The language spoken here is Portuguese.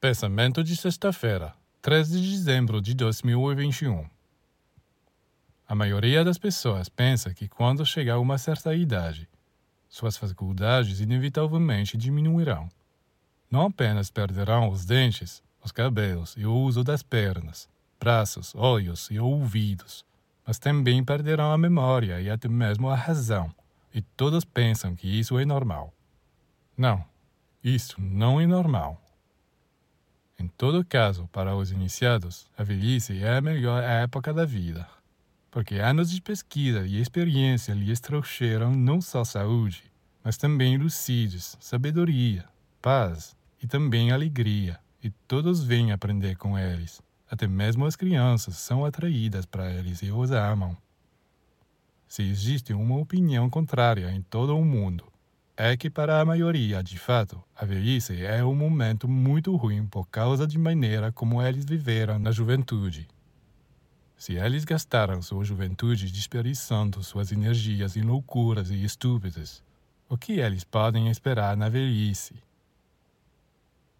Pensamento de sexta-feira, 3 de dezembro de 2021. A maioria das pessoas pensa que quando chegar uma certa idade, suas faculdades inevitavelmente diminuirão. Não apenas perderão os dentes, os cabelos e o uso das pernas, braços, olhos e ouvidos, mas também perderão a memória e até mesmo a razão, e todos pensam que isso é normal. Não, isso não é normal. Todo caso, para os iniciados, a velhice é a melhor época da vida, porque anos de pesquisa e experiência lhes trouxeram não só saúde, mas também lucidez, sabedoria, paz e também alegria, e todos vêm aprender com eles. Até mesmo as crianças são atraídas para eles e os amam. Se existe uma opinião contrária em todo o mundo, é que para a maioria, de fato, a velhice é um momento muito ruim por causa de maneira como eles viveram na juventude. Se eles gastaram sua juventude desperdiçando suas energias em loucuras e estúpidas, o que eles podem esperar na velhice?